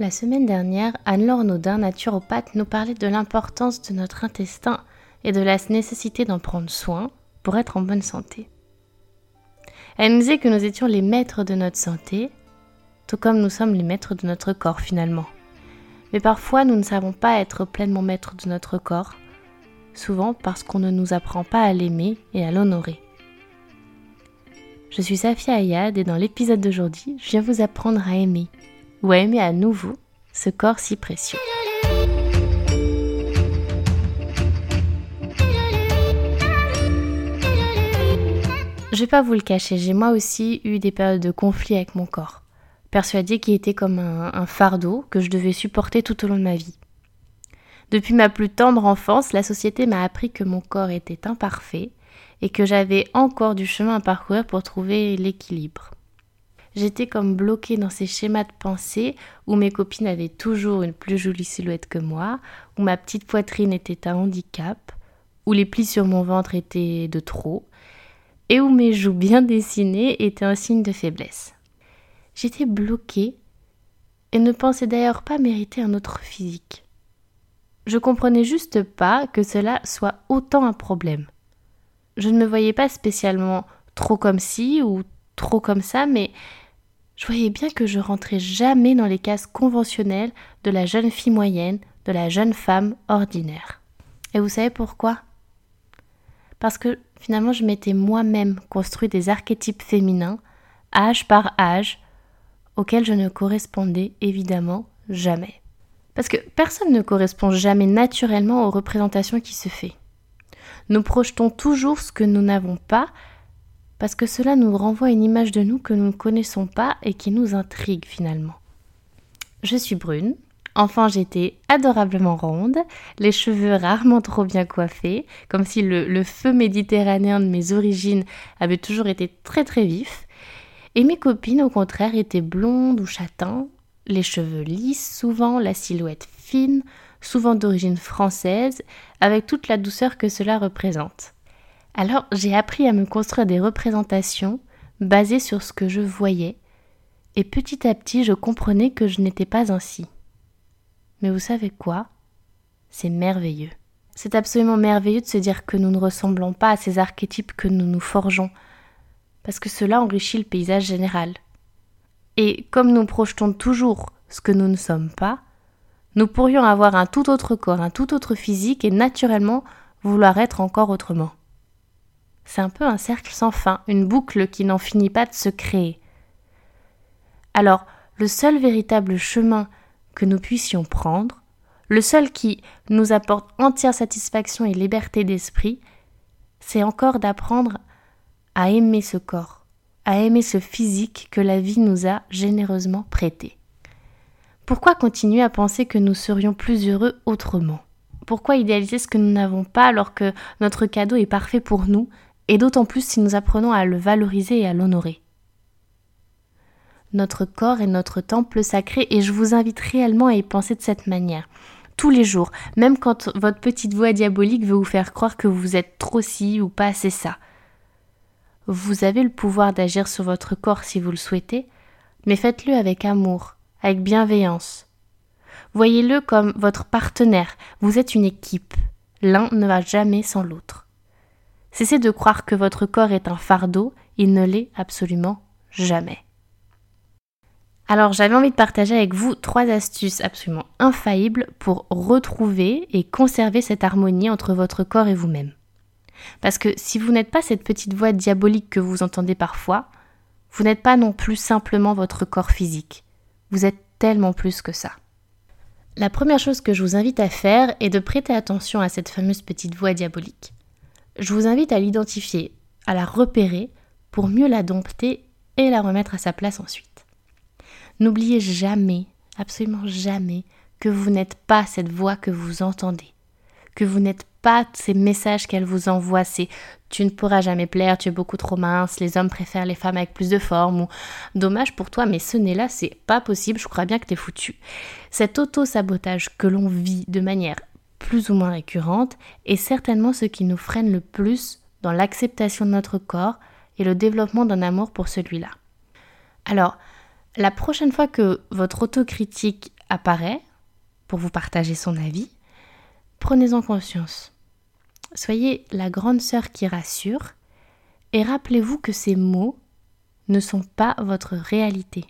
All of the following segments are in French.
La semaine dernière, Anne-Laure Naudin, naturopathe, nous parlait de l'importance de notre intestin et de la nécessité d'en prendre soin pour être en bonne santé. Elle nous disait que nous étions les maîtres de notre santé, tout comme nous sommes les maîtres de notre corps finalement. Mais parfois, nous ne savons pas être pleinement maîtres de notre corps, souvent parce qu'on ne nous apprend pas à l'aimer et à l'honorer. Je suis Safia Ayad et dans l'épisode d'aujourd'hui, je viens vous apprendre à aimer, ou à aimer à nouveau, ce corps si précieux. Je vais pas vous le cacher, j'ai moi aussi eu des périodes de conflit avec mon corps, persuadée qu'il était comme un, un fardeau que je devais supporter tout au long de ma vie. Depuis ma plus tendre enfance, la société m'a appris que mon corps était imparfait et que j'avais encore du chemin à parcourir pour trouver l'équilibre. J'étais comme bloquée dans ces schémas de pensée où mes copines avaient toujours une plus jolie silhouette que moi, où ma petite poitrine était un handicap, où les plis sur mon ventre étaient de trop, et où mes joues bien dessinées étaient un signe de faiblesse. J'étais bloquée et ne pensais d'ailleurs pas mériter un autre physique. Je comprenais juste pas que cela soit autant un problème. Je ne me voyais pas spécialement trop comme ci ou trop comme ça, mais je voyais bien que je rentrais jamais dans les cases conventionnelles de la jeune fille moyenne, de la jeune femme ordinaire. Et vous savez pourquoi? Parce que finalement je m'étais moi-même construit des archétypes féminins, âge par âge, auxquels je ne correspondais évidemment jamais. Parce que personne ne correspond jamais naturellement aux représentations qui se fait. Nous projetons toujours ce que nous n'avons pas, parce que cela nous renvoie une image de nous que nous ne connaissons pas et qui nous intrigue finalement. Je suis brune, Enfin, j'étais adorablement ronde, les cheveux rarement trop bien coiffés, comme si le, feu méditerranéen de mes origines avait toujours été très très vif. Et mes copines, au contraire, étaient blondes ou châtains, les cheveux lisses souvent, la silhouette fine, souvent d'origine française, avec toute la douceur que cela représente. Alors j'ai appris à me construire des représentations basées sur ce que je voyais, et petit à petit je comprenais que je n'étais pas ainsi. Mais vous savez quoi? C'est merveilleux. C'est absolument merveilleux de se dire que nous ne ressemblons pas à ces archétypes que nous nous forgeons, parce que cela enrichit le paysage général. Et comme nous projetons toujours ce que nous ne sommes pas, nous pourrions avoir un tout autre corps, un tout autre physique et naturellement vouloir être encore autrement. C'est un peu un cercle sans fin, une boucle qui n'en finit pas de se créer. Alors, le seul véritable chemin que nous puissions prendre, le seul qui nous apporte entière satisfaction et liberté d'esprit, c'est encore d'apprendre à aimer ce corps, à aimer ce physique que la vie nous a généreusement prêté. Pourquoi continuer à penser que nous serions plus heureux autrement? Pourquoi idéaliser ce que nous n'avons pas alors que notre cadeau est parfait pour nous, et d'autant plus si nous apprenons à le valoriser et à l'honorer notre corps est notre temple sacré et je vous invite réellement à y penser de cette manière. Tous les jours, même quand votre petite voix diabolique veut vous faire croire que vous êtes trop ci ou pas assez ça. Vous avez le pouvoir d'agir sur votre corps si vous le souhaitez, mais faites-le avec amour, avec bienveillance. Voyez-le comme votre partenaire, vous êtes une équipe. L'un ne va jamais sans l'autre. Cessez de croire que votre corps est un fardeau, il ne l'est absolument jamais. Alors j'avais envie de partager avec vous trois astuces absolument infaillibles pour retrouver et conserver cette harmonie entre votre corps et vous-même. Parce que si vous n'êtes pas cette petite voix diabolique que vous entendez parfois, vous n'êtes pas non plus simplement votre corps physique. Vous êtes tellement plus que ça. La première chose que je vous invite à faire est de prêter attention à cette fameuse petite voix diabolique. Je vous invite à l'identifier, à la repérer pour mieux la dompter et la remettre à sa place ensuite. N'oubliez jamais, absolument jamais, que vous n'êtes pas cette voix que vous entendez, que vous n'êtes pas ces messages qu'elle vous envoie, c'est tu ne pourras jamais plaire, tu es beaucoup trop mince, les hommes préfèrent les femmes avec plus de forme ou dommage pour toi, mais ce n'est là, c'est pas possible, je crois bien que t'es foutu. Cet auto-sabotage que l'on vit de manière plus ou moins récurrente est certainement ce qui nous freine le plus dans l'acceptation de notre corps et le développement d'un amour pour celui-là. Alors, la prochaine fois que votre autocritique apparaît pour vous partager son avis, prenez-en conscience. Soyez la grande sœur qui rassure et rappelez-vous que ces mots ne sont pas votre réalité.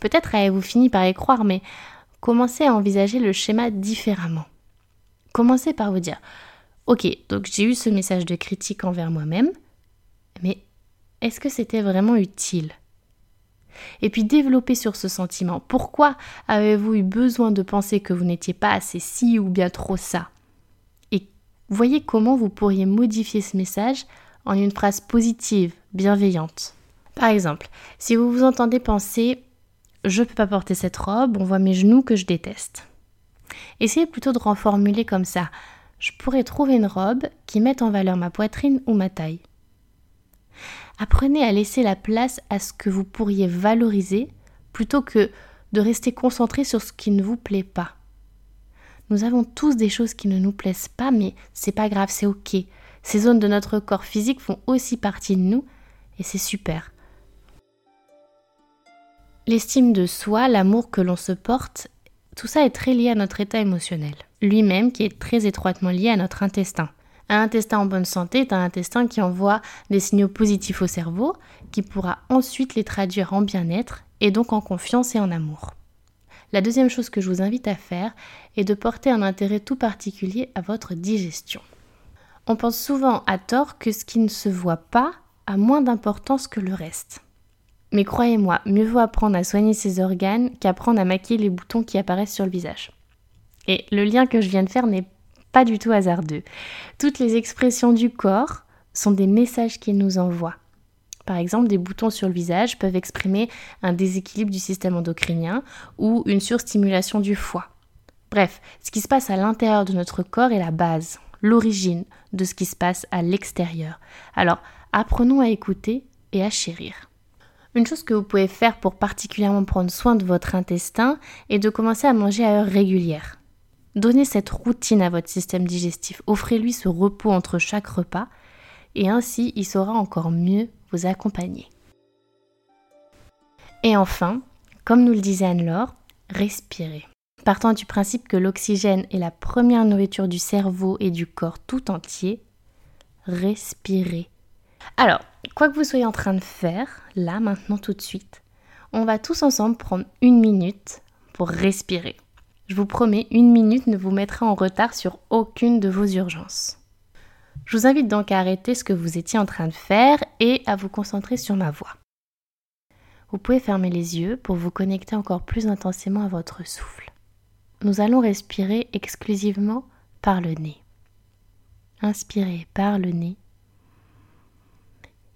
Peut-être avez-vous fini par y croire, mais commencez à envisager le schéma différemment. Commencez par vous dire Ok, donc j'ai eu ce message de critique envers moi-même, mais est-ce que c'était vraiment utile? Et puis développez sur ce sentiment. Pourquoi avez-vous eu besoin de penser que vous n'étiez pas assez ci ou bien trop ça? Et voyez comment vous pourriez modifier ce message en une phrase positive, bienveillante. Par exemple, si vous vous entendez penser je ne peux pas porter cette robe, on voit mes genoux que je déteste. Essayez plutôt de reformuler comme ça. Je pourrais trouver une robe qui mette en valeur ma poitrine ou ma taille. Apprenez à laisser la place à ce que vous pourriez valoriser plutôt que de rester concentré sur ce qui ne vous plaît pas. Nous avons tous des choses qui ne nous plaisent pas, mais c'est pas grave, c'est ok. Ces zones de notre corps physique font aussi partie de nous et c'est super. L'estime de soi, l'amour que l'on se porte, tout ça est très lié à notre état émotionnel, lui-même qui est très étroitement lié à notre intestin. Un intestin en bonne santé est un intestin qui envoie des signaux positifs au cerveau, qui pourra ensuite les traduire en bien-être et donc en confiance et en amour. La deuxième chose que je vous invite à faire est de porter un intérêt tout particulier à votre digestion. On pense souvent à tort que ce qui ne se voit pas a moins d'importance que le reste. Mais croyez-moi, mieux vaut apprendre à soigner ses organes qu'apprendre à maquiller les boutons qui apparaissent sur le visage. Et le lien que je viens de faire n'est pas du tout hasardeux. Toutes les expressions du corps sont des messages qu'il nous envoie. Par exemple, des boutons sur le visage peuvent exprimer un déséquilibre du système endocrinien ou une surstimulation du foie. Bref, ce qui se passe à l'intérieur de notre corps est la base, l'origine de ce qui se passe à l'extérieur. Alors, apprenons à écouter et à chérir. Une chose que vous pouvez faire pour particulièrement prendre soin de votre intestin est de commencer à manger à heure régulière. Donnez cette routine à votre système digestif, offrez-lui ce repos entre chaque repas et ainsi il saura encore mieux vous accompagner. Et enfin, comme nous le disait Anne-Laure, respirez. Partant du principe que l'oxygène est la première nourriture du cerveau et du corps tout entier, respirez. Alors, quoi que vous soyez en train de faire, là, maintenant, tout de suite, on va tous ensemble prendre une minute pour respirer. Je vous promets, une minute ne vous mettra en retard sur aucune de vos urgences. Je vous invite donc à arrêter ce que vous étiez en train de faire et à vous concentrer sur ma voix. Vous pouvez fermer les yeux pour vous connecter encore plus intensément à votre souffle. Nous allons respirer exclusivement par le nez. Inspirez par le nez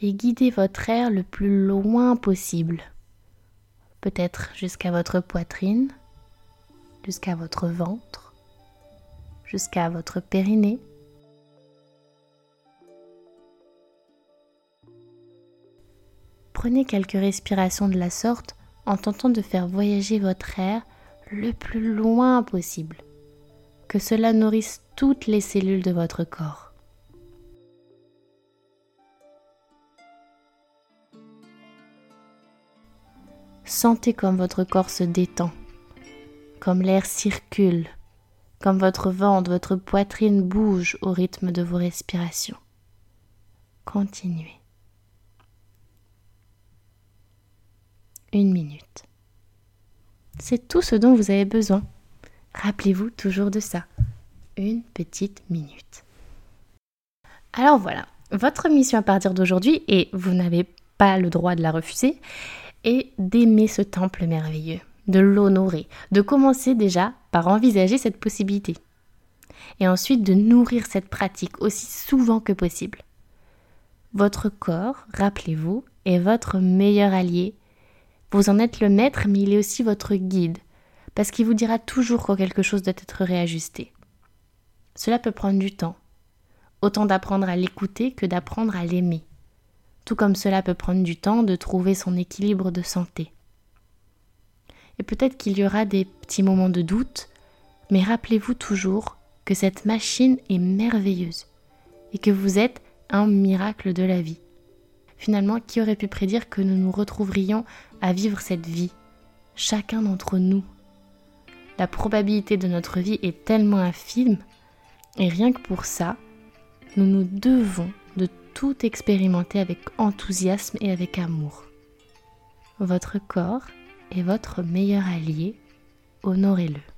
et guidez votre air le plus loin possible. Peut-être jusqu'à votre poitrine, jusqu'à votre ventre, jusqu'à votre périnée. Prenez quelques respirations de la sorte en tentant de faire voyager votre air le plus loin possible. Que cela nourrisse toutes les cellules de votre corps. Sentez comme votre corps se détend, comme l'air circule, comme votre ventre, votre poitrine bouge au rythme de vos respirations. Continuez. Une minute. C'est tout ce dont vous avez besoin. Rappelez-vous toujours de ça. Une petite minute. Alors voilà, votre mission à partir d'aujourd'hui, et vous n'avez pas le droit de la refuser, et d'aimer ce temple merveilleux, de l'honorer, de commencer déjà par envisager cette possibilité. Et ensuite de nourrir cette pratique aussi souvent que possible. Votre corps, rappelez-vous, est votre meilleur allié. Vous en êtes le maître, mais il est aussi votre guide, parce qu'il vous dira toujours quand quelque chose doit être réajusté. Cela peut prendre du temps, autant d'apprendre à l'écouter que d'apprendre à l'aimer tout comme cela peut prendre du temps de trouver son équilibre de santé. Et peut-être qu'il y aura des petits moments de doute, mais rappelez-vous toujours que cette machine est merveilleuse et que vous êtes un miracle de la vie. Finalement, qui aurait pu prédire que nous nous retrouverions à vivre cette vie, chacun d'entre nous? La probabilité de notre vie est tellement infime, et rien que pour ça, nous nous devons de tout expérimenter avec enthousiasme et avec amour. Votre corps est votre meilleur allié, honorez-le.